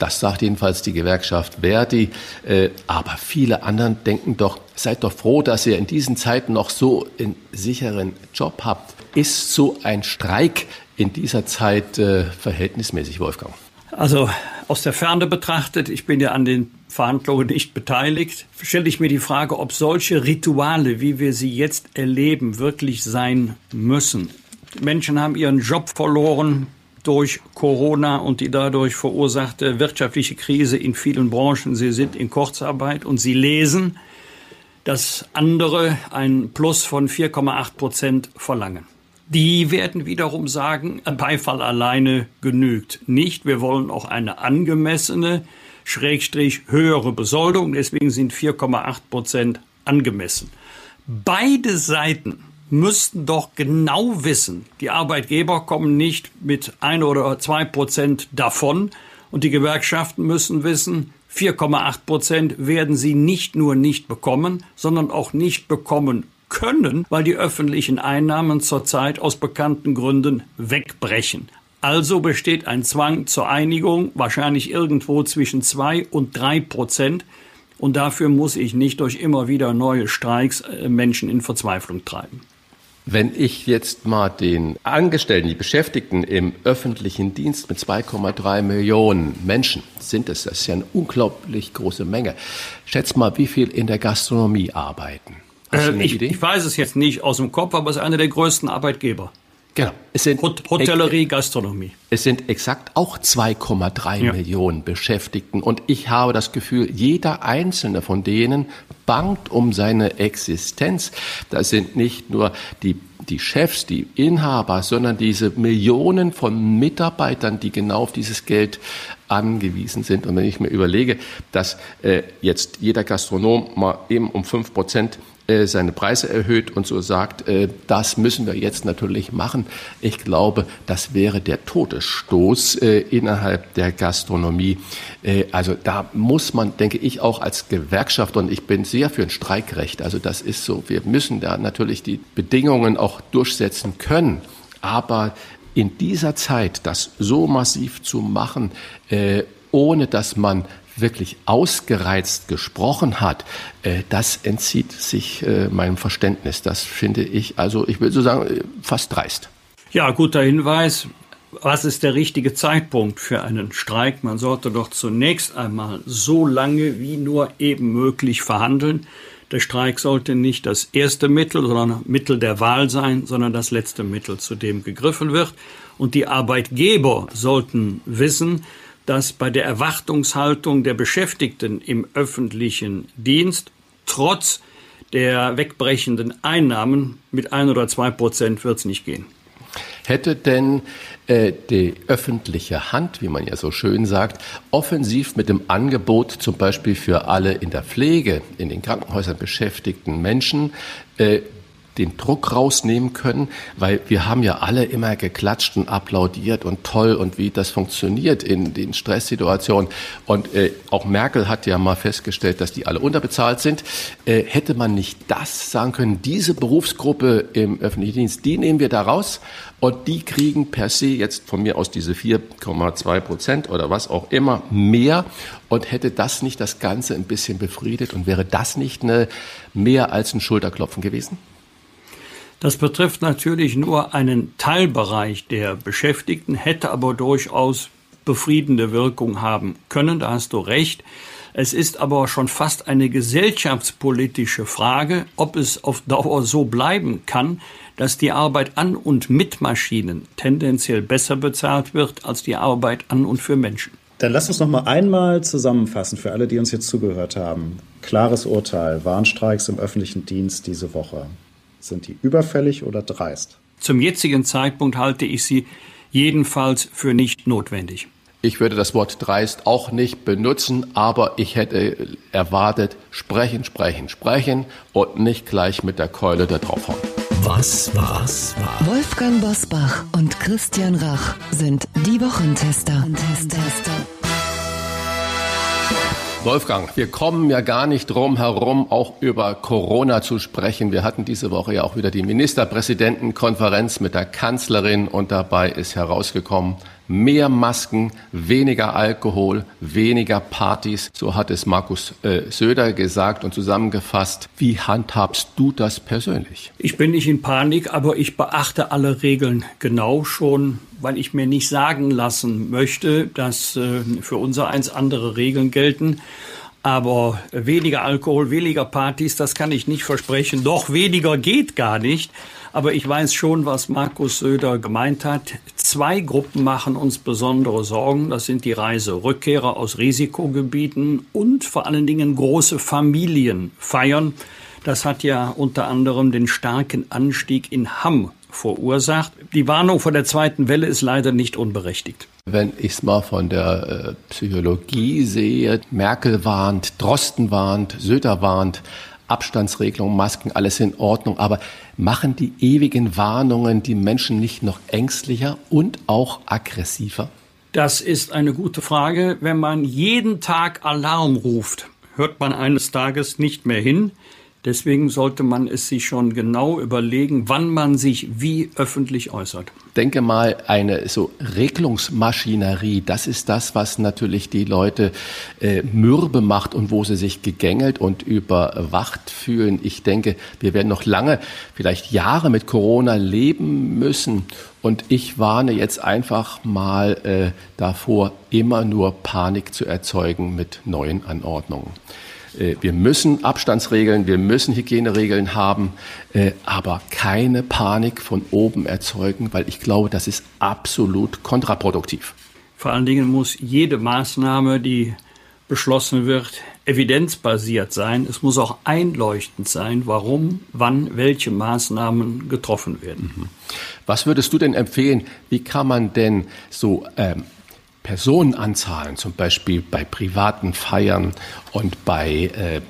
Das sagt jedenfalls die Gewerkschaft Verdi. Äh, aber viele anderen denken doch, seid doch froh, dass ihr in diesen Zeiten noch so einen sicheren Job habt. Ist so ein Streik in dieser Zeit äh, verhältnismäßig, Wolfgang? Also aus der Ferne betrachtet, ich bin ja an den Verhandlungen nicht beteiligt, stelle ich mir die Frage, ob solche Rituale, wie wir sie jetzt erleben, wirklich sein müssen. Menschen haben ihren Job verloren, durch Corona und die dadurch verursachte wirtschaftliche Krise in vielen Branchen. Sie sind in Kurzarbeit und sie lesen, dass andere ein Plus von 4,8 Prozent verlangen. Die werden wiederum sagen, Beifall alleine genügt nicht. Wir wollen auch eine angemessene, schrägstrich höhere Besoldung. Deswegen sind 4,8 Prozent angemessen. Beide Seiten müssten doch genau wissen, die Arbeitgeber kommen nicht mit ein oder zwei Prozent davon und die Gewerkschaften müssen wissen, 4,8 Prozent werden sie nicht nur nicht bekommen, sondern auch nicht bekommen können, weil die öffentlichen Einnahmen zurzeit aus bekannten Gründen wegbrechen. Also besteht ein Zwang zur Einigung, wahrscheinlich irgendwo zwischen zwei und drei Prozent. Und dafür muss ich nicht durch immer wieder neue Streiks äh, Menschen in Verzweiflung treiben. Wenn ich jetzt mal den Angestellten, die Beschäftigten im öffentlichen Dienst mit 2,3 Millionen Menschen sind es, das ist ja eine unglaublich große Menge. Schätz mal, wie viel in der Gastronomie arbeiten. Äh, ich, ich, weiß es jetzt nicht aus dem Kopf, aber es ist einer der größten Arbeitgeber. Genau. Es sind Hotellerie, Gastronomie. Es sind exakt auch 2,3 ja. Millionen Beschäftigten. Und ich habe das Gefühl, jeder einzelne von denen bangt um seine Existenz. Das sind nicht nur die, die Chefs, die Inhaber, sondern diese Millionen von Mitarbeitern, die genau auf dieses Geld angewiesen sind. Und wenn ich mir überlege, dass äh, jetzt jeder Gastronom mal eben um fünf Prozent äh, seine Preise erhöht und so sagt, äh, das müssen wir jetzt natürlich machen. Ich glaube, das wäre der Todesstoß äh, innerhalb der Gastronomie. Also da muss man, denke ich, auch als Gewerkschaft, und ich bin sehr für ein Streikrecht, also das ist so, wir müssen da natürlich die Bedingungen auch durchsetzen können. Aber in dieser Zeit das so massiv zu machen, ohne dass man wirklich ausgereizt gesprochen hat, äh, das entzieht sich äh, meinem Verständnis. Das finde ich, also ich würde so sagen, äh, fast dreist. Ja, guter Hinweis. Was ist der richtige Zeitpunkt für einen Streik? Man sollte doch zunächst einmal so lange wie nur eben möglich verhandeln. Der Streik sollte nicht das erste Mittel, sondern Mittel der Wahl sein, sondern das letzte Mittel, zu dem gegriffen wird. Und die Arbeitgeber sollten wissen, dass bei der Erwartungshaltung der Beschäftigten im öffentlichen Dienst trotz der wegbrechenden Einnahmen mit ein oder zwei Prozent wird es nicht gehen. Hätte denn äh, die öffentliche Hand, wie man ja so schön sagt, offensiv mit dem Angebot zum Beispiel für alle in der Pflege, in den Krankenhäusern beschäftigten Menschen äh, den Druck rausnehmen können, weil wir haben ja alle immer geklatscht und applaudiert und toll und wie das funktioniert in den Stresssituationen. Und äh, auch Merkel hat ja mal festgestellt, dass die alle unterbezahlt sind. Äh, hätte man nicht das sagen können, diese Berufsgruppe im öffentlichen Dienst, die nehmen wir da raus und die kriegen per se jetzt von mir aus diese 4,2 Prozent oder was auch immer mehr und hätte das nicht das Ganze ein bisschen befriedet und wäre das nicht eine mehr als ein Schulterklopfen gewesen? Das betrifft natürlich nur einen Teilbereich der Beschäftigten, hätte aber durchaus befriedende Wirkung haben können, da hast du recht. Es ist aber schon fast eine gesellschaftspolitische Frage, ob es auf Dauer so bleiben kann, dass die Arbeit an und mit Maschinen tendenziell besser bezahlt wird als die Arbeit an und für Menschen. Dann lass uns noch mal einmal zusammenfassen für alle, die uns jetzt zugehört haben. Klares Urteil, Warnstreiks im öffentlichen Dienst diese Woche. Sind die überfällig oder dreist? Zum jetzigen Zeitpunkt halte ich sie jedenfalls für nicht notwendig. Ich würde das Wort dreist auch nicht benutzen, aber ich hätte erwartet, sprechen, sprechen, sprechen und nicht gleich mit der Keule da draufhauen. Was war? Was war? Wolfgang Bosbach und Christian Rach sind die Wochentester. Wochentester. Wolfgang, wir kommen ja gar nicht drum herum, auch über Corona zu sprechen. Wir hatten diese Woche ja auch wieder die Ministerpräsidentenkonferenz mit der Kanzlerin und dabei ist herausgekommen, mehr Masken, weniger Alkohol, weniger Partys. So hat es Markus äh, Söder gesagt und zusammengefasst. Wie handhabst du das persönlich? Ich bin nicht in Panik, aber ich beachte alle Regeln genau schon, weil ich mir nicht sagen lassen möchte, dass äh, für unser eins andere Regeln gelten. Aber weniger Alkohol, weniger Partys, das kann ich nicht versprechen. Doch weniger geht gar nicht. Aber ich weiß schon, was Markus Söder gemeint hat. Zwei Gruppen machen uns besondere Sorgen. Das sind die Reiserückkehrer aus Risikogebieten und vor allen Dingen große Familienfeiern. Das hat ja unter anderem den starken Anstieg in Hamm verursacht. Die Warnung vor der zweiten Welle ist leider nicht unberechtigt. Wenn ich es mal von der äh, Psychologie sehe, Merkel warnt, Drosten warnt, Söder warnt, Abstandsregelung, Masken, alles in Ordnung. Aber machen die ewigen Warnungen die Menschen nicht noch ängstlicher und auch aggressiver? Das ist eine gute Frage. Wenn man jeden Tag Alarm ruft, hört man eines Tages nicht mehr hin. Deswegen sollte man es sich schon genau überlegen, wann man sich wie öffentlich äußert. Denke mal, eine so Regelungsmaschinerie, das ist das, was natürlich die Leute äh, mürbe macht und wo sie sich gegängelt und überwacht fühlen. Ich denke, wir werden noch lange, vielleicht Jahre mit Corona leben müssen. Und ich warne jetzt einfach mal äh, davor, immer nur Panik zu erzeugen mit neuen Anordnungen. Äh, wir müssen Abstandsregeln, wir müssen Hygieneregeln haben, äh, aber keine Panik von oben erzeugen, weil ich glaube, das ist absolut kontraproduktiv. Vor allen Dingen muss jede Maßnahme, die beschlossen wird, evidenzbasiert sein. Es muss auch einleuchtend sein, warum, wann welche Maßnahmen getroffen werden. Mhm. Was würdest du denn empfehlen? Wie kann man denn so ähm, Personenanzahlen, zum Beispiel bei privaten Feiern und bei, äh,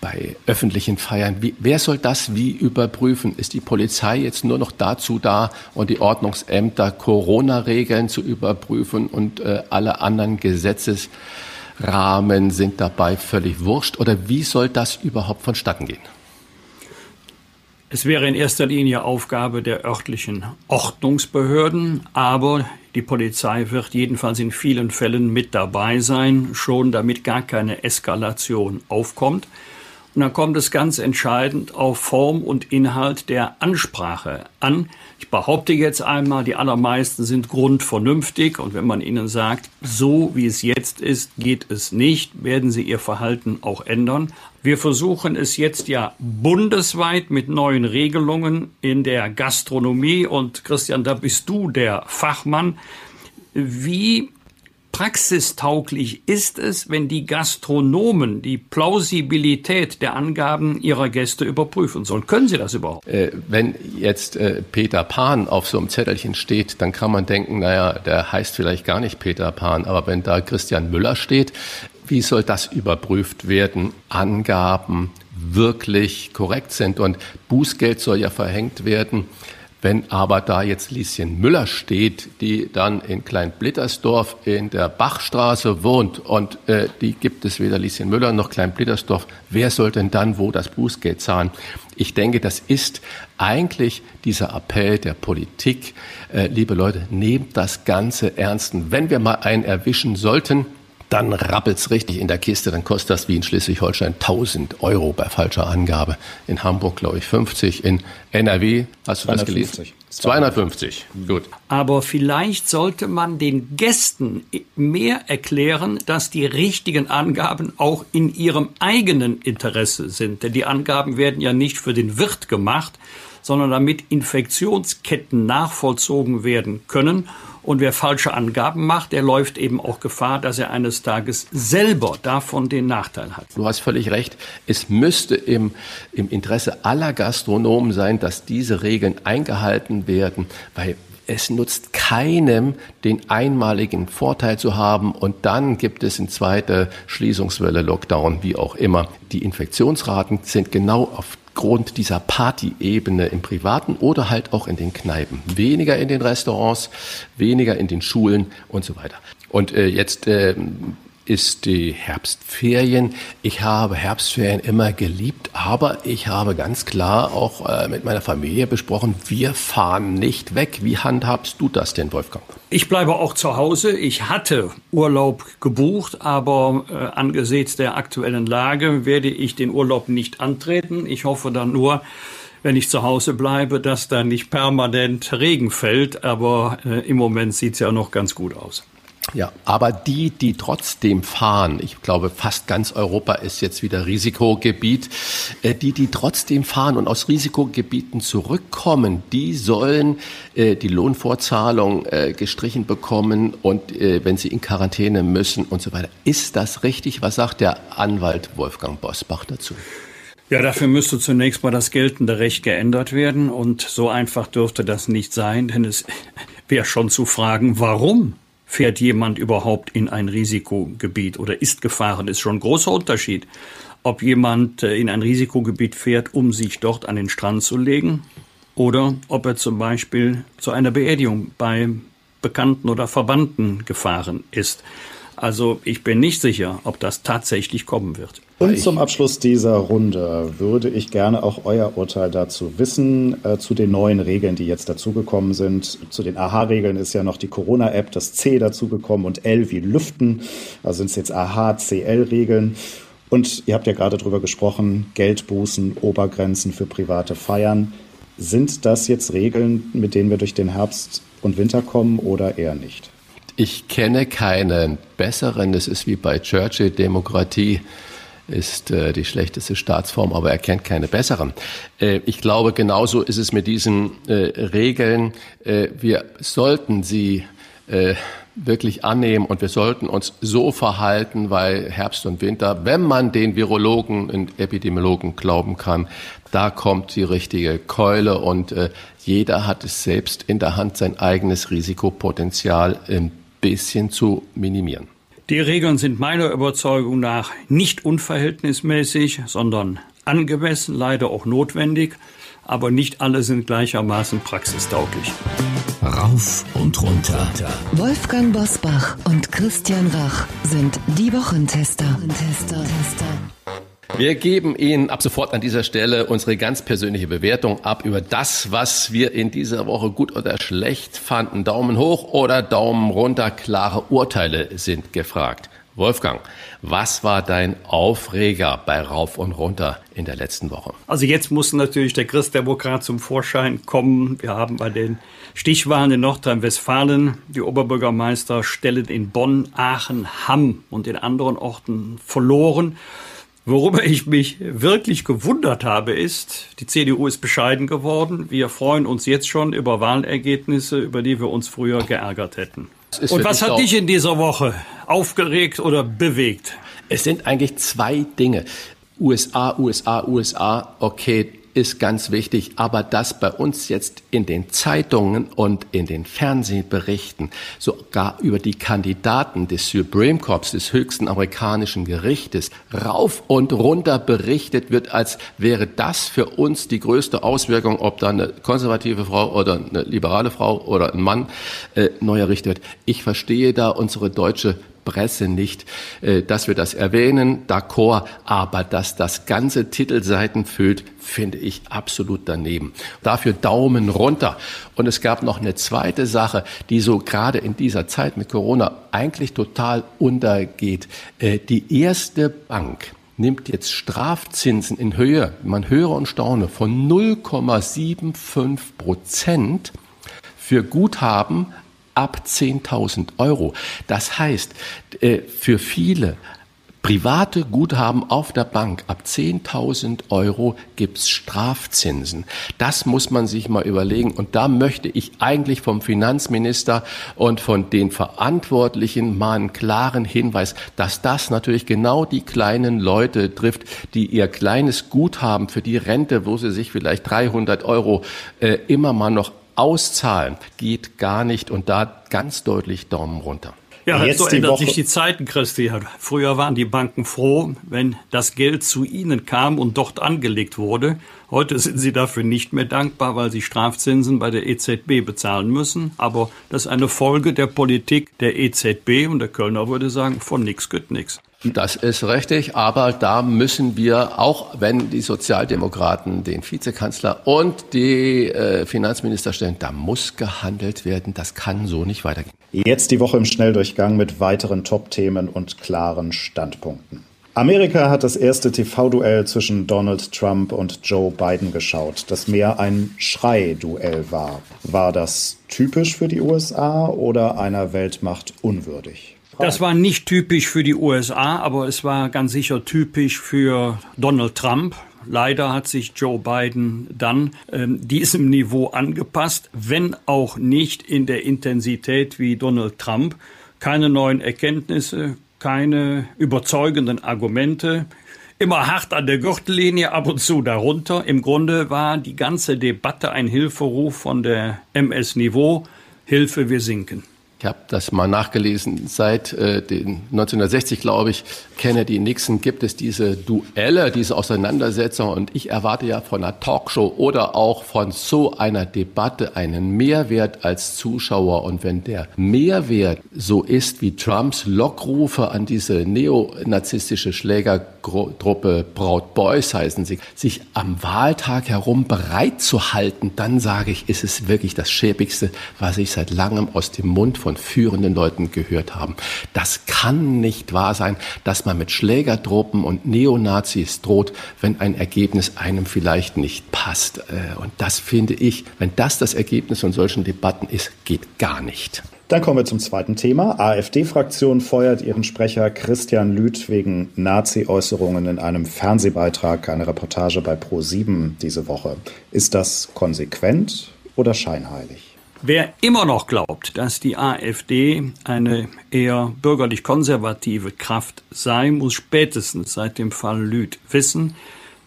bei öffentlichen Feiern, wie, wer soll das wie überprüfen? Ist die Polizei jetzt nur noch dazu da und die Ordnungsämter Corona-Regeln zu überprüfen und äh, alle anderen Gesetzesrahmen sind dabei völlig wurscht? Oder wie soll das überhaupt vonstatten gehen? Es wäre in erster Linie Aufgabe der örtlichen Ordnungsbehörden, aber die Polizei wird jedenfalls in vielen Fällen mit dabei sein, schon damit gar keine Eskalation aufkommt. Und dann kommt es ganz entscheidend auf Form und Inhalt der Ansprache an. Ich behaupte jetzt einmal, die allermeisten sind grundvernünftig und wenn man ihnen sagt, so wie es jetzt ist, geht es nicht, werden sie ihr Verhalten auch ändern. Wir versuchen es jetzt ja bundesweit mit neuen Regelungen in der Gastronomie und Christian, da bist du der Fachmann. Wie praxistauglich ist es, wenn die Gastronomen die Plausibilität der Angaben ihrer Gäste überprüfen sollen? Können sie das überhaupt? Äh, wenn jetzt äh, Peter Pan auf so einem Zettelchen steht, dann kann man denken, naja, der heißt vielleicht gar nicht Peter Pan, aber wenn da Christian Müller steht, wie soll das überprüft werden? Angaben wirklich korrekt sind und Bußgeld soll ja verhängt werden. Wenn aber da jetzt Lieschen Müller steht, die dann in Kleinblittersdorf in der Bachstraße wohnt und äh, die gibt es weder Lieschen Müller noch Kleinblittersdorf, wer soll denn dann wo das Bußgeld zahlen? Ich denke, das ist eigentlich dieser Appell der Politik. Äh, liebe Leute, nehmt das Ganze ernst. Wenn wir mal einen erwischen sollten, dann rappelt's richtig in der Kiste, dann kostet das wie in Schleswig-Holstein 1000 Euro bei falscher Angabe. In Hamburg, glaube ich, 50. In NRW, hast du 250. das gelesen? 250. Gut. Aber vielleicht sollte man den Gästen mehr erklären, dass die richtigen Angaben auch in ihrem eigenen Interesse sind. Denn die Angaben werden ja nicht für den Wirt gemacht, sondern damit Infektionsketten nachvollzogen werden können und wer falsche Angaben macht, der läuft eben auch Gefahr, dass er eines Tages selber davon den Nachteil hat. Du hast völlig recht. Es müsste im, im Interesse aller Gastronomen sein, dass diese Regeln eingehalten werden, weil es nutzt keinem, den einmaligen Vorteil zu haben und dann gibt es in zweite Schließungswelle, Lockdown, wie auch immer. Die Infektionsraten sind genau auf Grund dieser Party-Ebene im Privaten oder halt auch in den Kneipen. Weniger in den Restaurants, weniger in den Schulen und so weiter. Und äh, jetzt äh, ist die Herbstferien. Ich habe Herbstferien immer geliebt, aber ich habe ganz klar auch äh, mit meiner Familie besprochen, wir fahren nicht weg. Wie handhabst du das denn, Wolfgang? Ich bleibe auch zu Hause. Ich hatte Urlaub gebucht, aber äh, angesichts der aktuellen Lage werde ich den Urlaub nicht antreten. Ich hoffe dann nur, wenn ich zu Hause bleibe, dass da nicht permanent Regen fällt. Aber äh, im Moment sieht es ja noch ganz gut aus. Ja, aber die, die trotzdem fahren, ich glaube, fast ganz Europa ist jetzt wieder Risikogebiet, äh, die, die trotzdem fahren und aus Risikogebieten zurückkommen, die sollen äh, die Lohnfortzahlung äh, gestrichen bekommen und wenn sie in Quarantäne müssen und so weiter. Ist das richtig? Was sagt der Anwalt Wolfgang Bosbach dazu? Ja, dafür müsste zunächst mal das geltende Recht geändert werden und so einfach dürfte das nicht sein, denn es [LAUGHS] wäre schon zu fragen, warum fährt jemand überhaupt in ein Risikogebiet oder ist gefahren, ist schon ein großer Unterschied. Ob jemand äh, in ein Risikogebiet fährt, um sich dort an den Strand zu legen, oder ob er zum Beispiel zu einer Beerdigung bei Bekannten oder Verwandten gefahren ist. Also ich bin nicht sicher, ob das tatsächlich kommen wird. Und zum Abschluss dieser Runde würde ich gerne auch euer Urteil dazu wissen, äh, zu den neuen Regeln, die jetzt dazugekommen sind. Zu den AHA-Regeln ist ja noch die Corona-App, das C dazugekommen und L wie Lüften. Also sind es jetzt AHA-CL-Regeln. Und ihr habt ja gerade drüber gesprochen, Geldbußen, Obergrenzen für private Feiern. Sind das jetzt Regeln, mit denen wir durch den Herbst und Winter kommen oder eher nicht? Ich kenne keinen besseren. Es ist wie bei Churchill, Demokratie ist äh, die schlechteste Staatsform, aber er kennt keine besseren. Äh, ich glaube, genauso ist es mit diesen äh, Regeln. Äh, wir sollten sie äh, wirklich annehmen und wir sollten uns so verhalten, weil Herbst und Winter, wenn man den Virologen und Epidemiologen glauben kann, da kommt die richtige Keule und äh, jeder hat es selbst in der Hand, sein eigenes Risikopotenzial ein bisschen zu minimieren. Die Regeln sind meiner Überzeugung nach nicht unverhältnismäßig, sondern angemessen, leider auch notwendig, aber nicht alle sind gleichermaßen praxistauglich. Rauf und runter. Wolfgang Bosbach und Christian Rach sind die Wochentester. Tester. Wir geben Ihnen ab sofort an dieser Stelle unsere ganz persönliche Bewertung ab über das, was wir in dieser Woche gut oder schlecht fanden. Daumen hoch oder Daumen runter. Klare Urteile sind gefragt. Wolfgang, was war dein Aufreger bei Rauf und Runter in der letzten Woche? Also jetzt muss natürlich der Christdemokrat zum Vorschein kommen. Wir haben bei den Stichwahlen in Nordrhein-Westfalen die Oberbürgermeisterstellen in Bonn, Aachen, Hamm und in anderen Orten verloren. Worüber ich mich wirklich gewundert habe, ist, die CDU ist bescheiden geworden. Wir freuen uns jetzt schon über Wahlergebnisse, über die wir uns früher geärgert hätten. Und was hat dich in dieser Woche aufgeregt oder bewegt? Es sind eigentlich zwei Dinge. USA, USA, USA, okay, ist ganz wichtig, aber dass bei uns jetzt in den Zeitungen und in den Fernsehberichten sogar über die Kandidaten des Supreme Courts, des höchsten amerikanischen Gerichtes, rauf und runter berichtet wird, als wäre das für uns die größte Auswirkung, ob da eine konservative Frau oder eine liberale Frau oder ein Mann äh, neu errichtet wird. Ich verstehe da unsere deutsche Presse nicht, äh, dass wir das erwähnen, d'accord, aber dass das ganze Titelseiten füllt, finde ich absolut daneben. Dafür Daumen runter. Und es gab noch eine zweite Sache, die so gerade in dieser Zeit mit Corona eigentlich total untergeht. Äh, die erste Bank, nimmt jetzt Strafzinsen in Höhe, man höre und staune, von 0,75 Prozent für Guthaben ab 10.000 Euro. Das heißt, äh, für viele private Guthaben auf der Bank ab 10.000 Euro gibt's Strafzinsen. Das muss man sich mal überlegen. Und da möchte ich eigentlich vom Finanzminister und von den Verantwortlichen mal einen klaren Hinweis, dass das natürlich genau die kleinen Leute trifft, die ihr kleines Guthaben für die Rente, wo sie sich vielleicht 300 Euro äh, immer mal noch auszahlen geht gar nicht und da ganz deutlich Daumen runter. Ja, jetzt so ändern Woche. sich die Zeiten, Christian. Früher waren die Banken froh, wenn das Geld zu ihnen kam und dort angelegt wurde. Heute sind sie dafür nicht mehr dankbar, weil sie Strafzinsen bei der EZB bezahlen müssen. Aber das ist eine Folge der Politik der EZB und der Kölner würde sagen, von nix geht nix. Das ist richtig, aber da müssen wir, auch wenn die Sozialdemokraten den Vizekanzler und die äh, Finanzminister stellen, da muss gehandelt werden. Das kann so nicht weitergehen. Jetzt die Woche im Schnelldurchgang mit weiteren Top-Themen und klaren Standpunkten. Amerika hat das erste TV-Duell zwischen Donald Trump und Joe Biden geschaut, das mehr ein Schrei-Duell war. War das typisch für die USA oder einer Weltmacht unwürdig? Das war nicht typisch für die USA, aber es war ganz sicher typisch für Donald Trump. Leider hat sich Joe Biden dann ähm, diesem Niveau angepasst, wenn auch nicht in der Intensität wie Donald Trump. Keine neuen Erkenntnisse, keine überzeugenden Argumente, immer hart an der Gürtellinie, ab und zu darunter. Im Grunde war die ganze Debatte ein Hilferuf von der MS-Niveau. Hilfe, wir sinken. Ich habe das mal nachgelesen. Seit äh, den 1960, glaube ich, Kennedy Nixon gibt es diese Duelle, diese Auseinandersetzungen. Und ich erwarte ja von einer Talkshow oder auch von so einer Debatte einen Mehrwert als Zuschauer. Und wenn der Mehrwert so ist wie Trumps Lockrufe an diese neonazistische Schlägertruppe Proud Boys heißen sie, sich am Wahltag herum bereit zu halten, dann sage ich, ist es wirklich das Schäbigste, was ich seit langem aus dem Mund von führenden Leuten gehört habe. Das kann nicht wahr sein, dass man mit Schlägertruppen und Neonazis droht, wenn ein Ergebnis einem vielleicht nicht passt. Äh, und das finde ich, wenn das das Ergebnis von solchen Debatten ist, geht gar nicht. Dann kommen wir zum zweiten Thema. AfD-Fraktion feuert ihren Sprecher Christian Lüth wegen Nazi-Äußerungen in einem Fernsehbeitrag, eine Reportage bei Pro7 diese Woche. Ist das konsequent oder scheinheilig? Wer immer noch glaubt, dass die AfD eine eher bürgerlich-konservative Kraft sei, muss spätestens seit dem Fall Lüth wissen,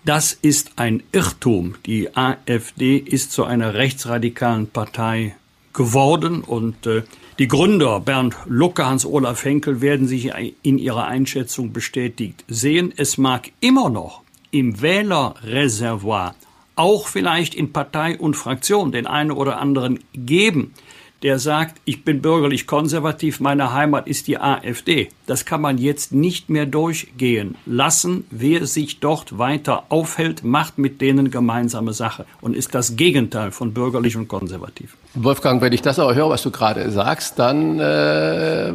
das ist ein Irrtum. Die AfD ist zu einer rechtsradikalen Partei geworden und äh, die Gründer Bernd Lucke, Hans-Olaf Henkel werden sich in ihrer Einschätzung bestätigt sehen. Es mag immer noch im Wählerreservoir, auch vielleicht in Partei und Fraktion, den einen oder anderen geben, der sagt, ich bin bürgerlich konservativ, meine Heimat ist die AfD. Das kann man jetzt nicht mehr durchgehen lassen. Wer sich dort weiter aufhält, macht mit denen gemeinsame Sache und ist das Gegenteil von bürgerlich und konservativ. Wolfgang, wenn ich das aber höre, was du gerade sagst, dann äh,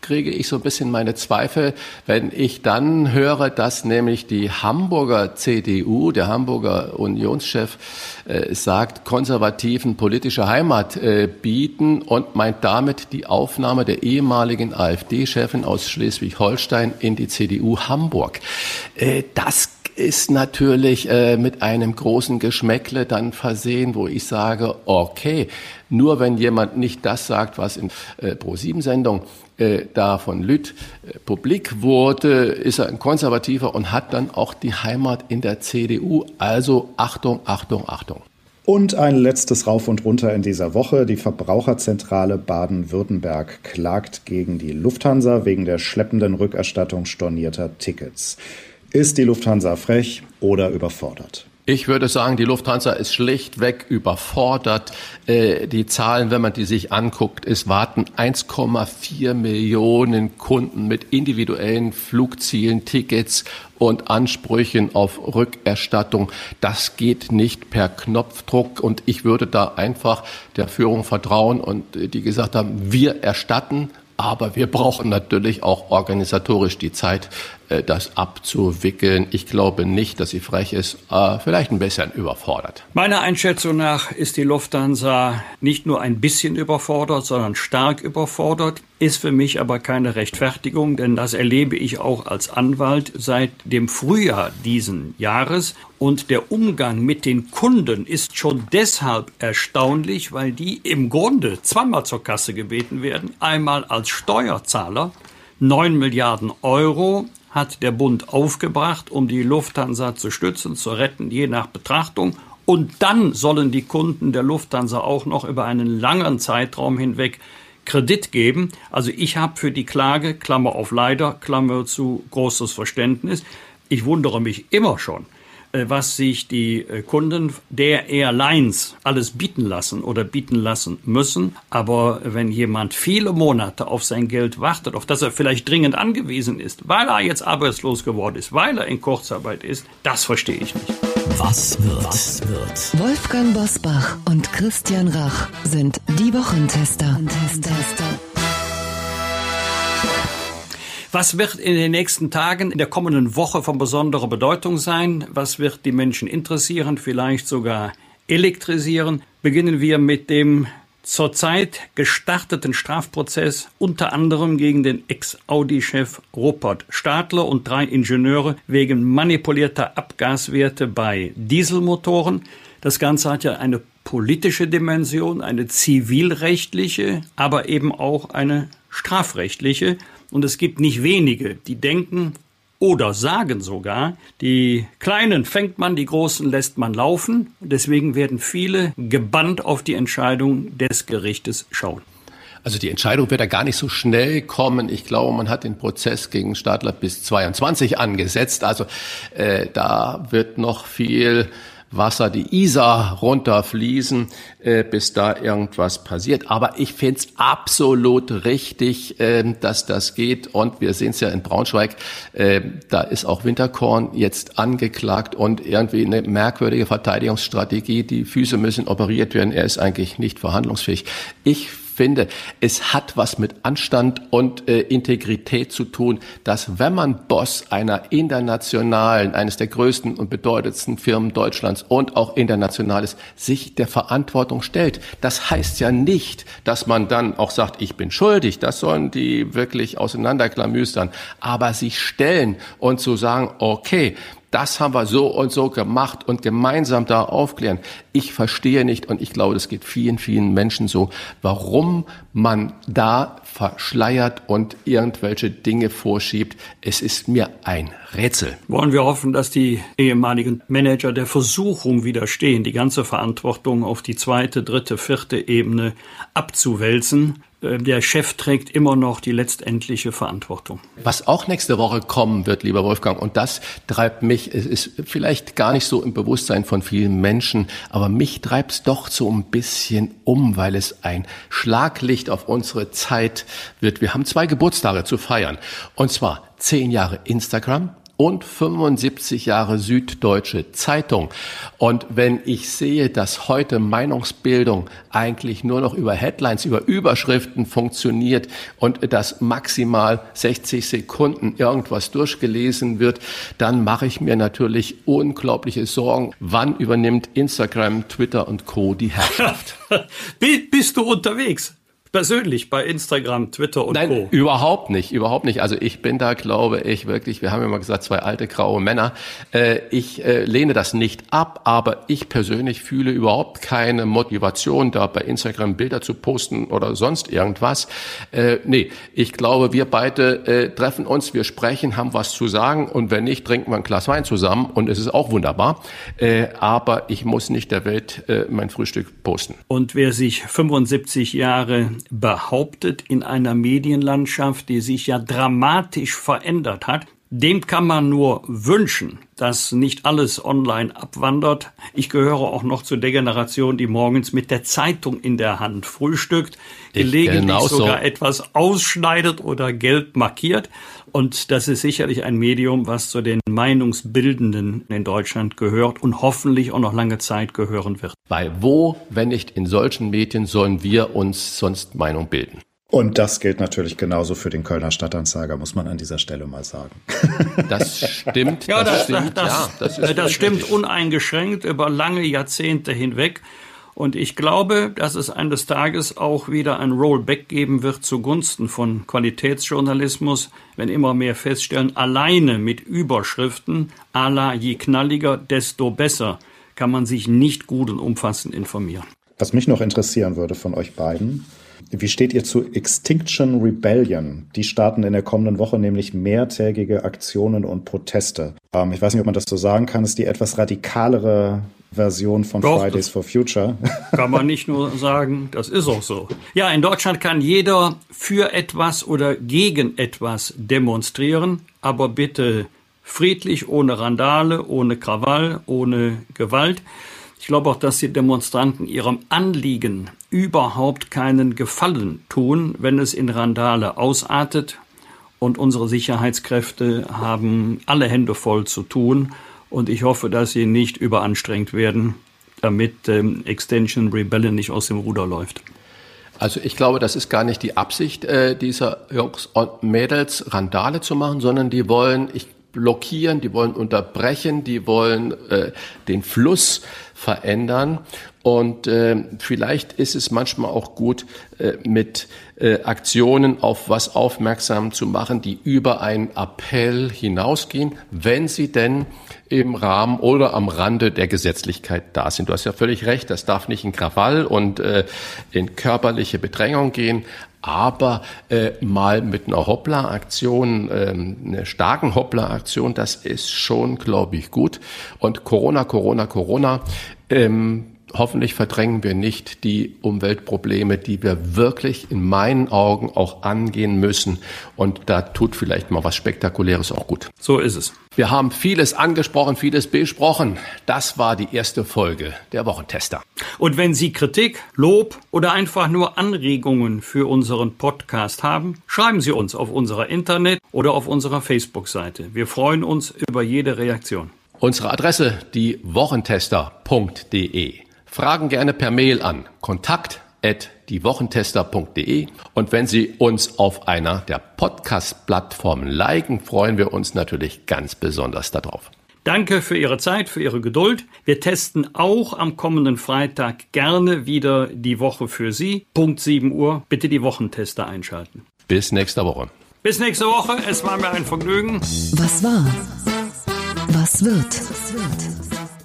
kriege ich so ein bisschen meine Zweifel, wenn ich dann höre, dass nämlich die Hamburger CDU, der Hamburger Unionschef, äh, sagt, konservativen politische Heimat äh, bieten und meint damit die Aufnahme der ehemaligen AfD-Chefin aus Schleswig-Holstein in die CDU Hamburg. Äh, das ist natürlich äh, mit einem großen Geschmäckle dann versehen, wo ich sage, okay, nur wenn jemand nicht das sagt, was in äh, Pro-7-Sendung äh, da von Lütt äh, publik wurde, ist er ein Konservativer und hat dann auch die Heimat in der CDU. Also Achtung, Achtung, Achtung. Und ein letztes Rauf und Runter in dieser Woche. Die Verbraucherzentrale Baden-Württemberg klagt gegen die Lufthansa wegen der schleppenden Rückerstattung stornierter Tickets. Ist die Lufthansa frech oder überfordert? Ich würde sagen, die Lufthansa ist schlichtweg überfordert. Äh, die Zahlen, wenn man die sich anguckt, es warten 1,4 Millionen Kunden mit individuellen Flugzielen, Tickets und Ansprüchen auf Rückerstattung. Das geht nicht per Knopfdruck und ich würde da einfach der Führung vertrauen und äh, die gesagt haben, wir erstatten aber wir brauchen natürlich auch organisatorisch die Zeit, das abzuwickeln. Ich glaube nicht, dass sie frech ist, äh, vielleicht ein bisschen überfordert. Meiner Einschätzung nach ist die Lufthansa nicht nur ein bisschen überfordert, sondern stark überfordert, ist für mich aber keine Rechtfertigung, denn das erlebe ich auch als Anwalt seit dem Frühjahr diesen Jahres. Und der Umgang mit den Kunden ist schon deshalb erstaunlich, weil die im Grunde zweimal zur Kasse gebeten werden. Einmal als Steuerzahler, 9 Milliarden Euro hat der Bund aufgebracht, um die Lufthansa zu stützen, zu retten, je nach Betrachtung. Und dann sollen die Kunden der Lufthansa auch noch über einen langen Zeitraum hinweg Kredit geben. Also ich habe für die Klage, Klammer auf leider, Klammer zu, großes Verständnis. Ich wundere mich immer schon, was sich die äh, Kunden der Airlines alles bieten lassen oder bieten lassen müssen. Aber wenn jemand viele Monate auf sein Geld wartet, auf das er vielleicht dringend angewiesen ist, weil er jetzt arbeitslos geworden ist, weil er in Kurzarbeit ist, das verstehe ich nicht. Was wird? Was wird? Wolfgang Bosbach und Christian Rach sind die Wochentester. Wochentester. Was wird in den nächsten Tagen, in der kommenden Woche von besonderer Bedeutung sein? Was wird die Menschen interessieren, vielleicht sogar elektrisieren? Beginnen wir mit dem zurzeit gestarteten Strafprozess unter anderem gegen den Ex-Audi-Chef Rupert Stadler und drei Ingenieure wegen manipulierter Abgaswerte bei Dieselmotoren. Das Ganze hat ja eine politische Dimension, eine zivilrechtliche, aber eben auch eine strafrechtliche. Und es gibt nicht wenige, die denken oder sagen sogar, die Kleinen fängt man, die Großen lässt man laufen. Deswegen werden viele gebannt auf die Entscheidung des Gerichtes schauen. Also die Entscheidung wird ja gar nicht so schnell kommen. Ich glaube, man hat den Prozess gegen Stadler bis 22 angesetzt. Also äh, da wird noch viel Wasser die Isar runterfließen, äh, bis da irgendwas passiert. Aber ich finde es absolut richtig, äh, dass das geht. Und wir sehen es ja in Braunschweig, äh, da ist auch Winterkorn jetzt angeklagt und irgendwie eine merkwürdige Verteidigungsstrategie. Die Füße müssen operiert werden. Er ist eigentlich nicht verhandlungsfähig. Ich finde, es hat was mit Anstand und äh, Integrität zu tun, dass wenn man Boss einer internationalen, eines der größten und bedeutendsten Firmen Deutschlands und auch international ist, sich der Verantwortung stellt. Das heißt ja nicht, dass man dann auch sagt, ich bin schuldig. Das sollen die wirklich auseinanderklamüstern. Aber sich stellen und zu sagen, okay, das haben wir so und so gemacht und gemeinsam da aufklären. Ich verstehe nicht und ich glaube, das geht vielen, vielen Menschen so, warum man da verschleiert und irgendwelche Dinge vorschiebt. Es ist mir ein Rätsel. Wollen wir hoffen, dass die ehemaligen Manager der Versuchung widerstehen, die ganze Verantwortung auf die zweite, dritte, vierte Ebene abzuwälzen. Äh, der Chef trägt immer noch die letztendliche Verantwortung. Was auch nächste Woche kommen wird, lieber Wolfgang, und das treibt mich, es ist vielleicht gar nicht so im Bewusstsein von vielen Menschen, aber mich treibt es doch so ein bisschen um, weil es ein Schlaglicht auf unsere Zeit wird. Wir haben zwei Geburtstage zu feiern. Und zwar zehn Jahre Instagram und 75 Jahre Süddeutsche Zeitung. Und wenn ich sehe, dass heute Meinungsbildung eigentlich nur noch über Headlines, über Überschriften funktioniert und dass maximal 60 Sekunden irgendwas durchgelesen wird, dann mache ich mir natürlich unglaubliche Sorgen. Wann übernimmt Instagram, Twitter und Co. die Herrschaft? [LAUGHS] Bist du unterwegs? Persönlich bei Instagram, Twitter und Nein, Co. überhaupt nicht, überhaupt nicht. Also ich bin da, glaube ich, wirklich, wir haben ja mal gesagt, zwei alte graue Männer. Äh, ich äh, lehne das nicht ab, aber ich persönlich fühle überhaupt keine Motivation, da bei Instagram Bilder zu posten oder sonst irgendwas. Äh, nee, ich glaube, wir beide äh, treffen uns, wir sprechen, haben was zu sagen und wenn nicht, trinken wir ein Glas Wein zusammen und es ist auch wunderbar. Aber ich muss nicht der Welt mein Frühstück posten. Und wer sich 75 Jahre behauptet in einer Medienlandschaft, die sich ja dramatisch verändert hat. Dem kann man nur wünschen, dass nicht alles online abwandert. Ich gehöre auch noch zu der Generation, die morgens mit der Zeitung in der Hand frühstückt, gelegentlich sogar etwas ausschneidet oder gelb markiert. Und das ist sicherlich ein Medium, was zu den Meinungsbildenden in Deutschland gehört und hoffentlich auch noch lange Zeit gehören wird. Weil wo, wenn nicht in solchen Medien, sollen wir uns sonst Meinung bilden? Und das gilt natürlich genauso für den Kölner Stadtanzeiger, muss man an dieser Stelle mal sagen. [LAUGHS] Das stimmt. ja, das, das stimmt. Das, ja, das, das stimmt uneingeschränkt über lange Jahrzehnte hinweg. Und ich glaube, dass es eines Tages auch wieder ein Rollback geben wird zugunsten von Qualitätsjournalismus, wenn immer mehr feststellen, alleine mit Überschriften, à la je knalliger, desto besser, kann man sich nicht gut und umfassend informieren. Was mich noch interessieren würde von euch beiden, wie steht ihr zu Extinction Rebellion? Die starten in der kommenden Woche nämlich mehrtägige Aktionen und Proteste. Ähm, ich weiß nicht, ob man das so sagen kann, ist die etwas radikalere Version von Doch, Fridays for Future. [LAUGHS] Kann man nicht nur sagen, das ist auch so. Ja, in Deutschland kann jeder für etwas oder gegen etwas demonstrieren, aber bitte friedlich, ohne Randale, ohne Krawall, ohne Gewalt. Ich glaube auch, dass die Demonstranten ihrem Anliegen überhaupt keinen Gefallen tun, wenn es in Randale ausartet. Und unsere Sicherheitskräfte haben alle Hände voll zu tun. Und ich hoffe, dass sie nicht überanstrengt werden, damit ähm, Extension Rebellion nicht aus dem Ruder läuft. Also ich glaube, das ist gar nicht die Absicht äh, dieser Jungs und Mädels, Randale zu machen, sondern die wollen, ich blockieren, die wollen unterbrechen, die wollen äh, den Fluss verändern. Und äh, vielleicht ist es manchmal auch gut, äh, mit äh, Aktionen auf was aufmerksam zu machen, die über einen Appell hinausgehen, wenn sie denn im Rahmen oder am Rande der Gesetzlichkeit da sind. Du hast ja völlig recht, das darf nicht in Krawall und äh, in körperliche Bedrängung gehen, aber äh, mal mit einer Hoppla-Aktion, ähm, einer starken Hoppla-Aktion, das ist schon, glaube ich, gut. Und Corona, Corona, Corona, ähm, hoffentlich verdrängen wir nicht die Umweltprobleme, die wir wirklich in meinen Augen auch angehen müssen. Und da tut vielleicht mal was Spektakuläres auch gut. So ist es. Wir haben vieles angesprochen, vieles besprochen. Das war die erste Folge der Wochentester. Und wenn Sie Kritik, Lob oder einfach nur Anregungen für unseren Podcast haben, schreiben Sie uns auf unserer Internet- oder auf unserer Facebook-Seite. Wir freuen uns über jede Reaktion. Unsere Adresse die wochentester.de. Fragen gerne per Mail an kontakt diewochentester.de und wenn Sie uns auf einer der Podcast-Plattformen liken, freuen wir uns natürlich ganz besonders darauf. Danke für Ihre Zeit, für Ihre Geduld. Wir testen auch am kommenden Freitag gerne wieder die Woche für Sie. Punkt 7 Uhr. Bitte die Wochentester einschalten. Bis nächste Woche. Bis nächste Woche. Es war mir ein Vergnügen. Was war? Was wird?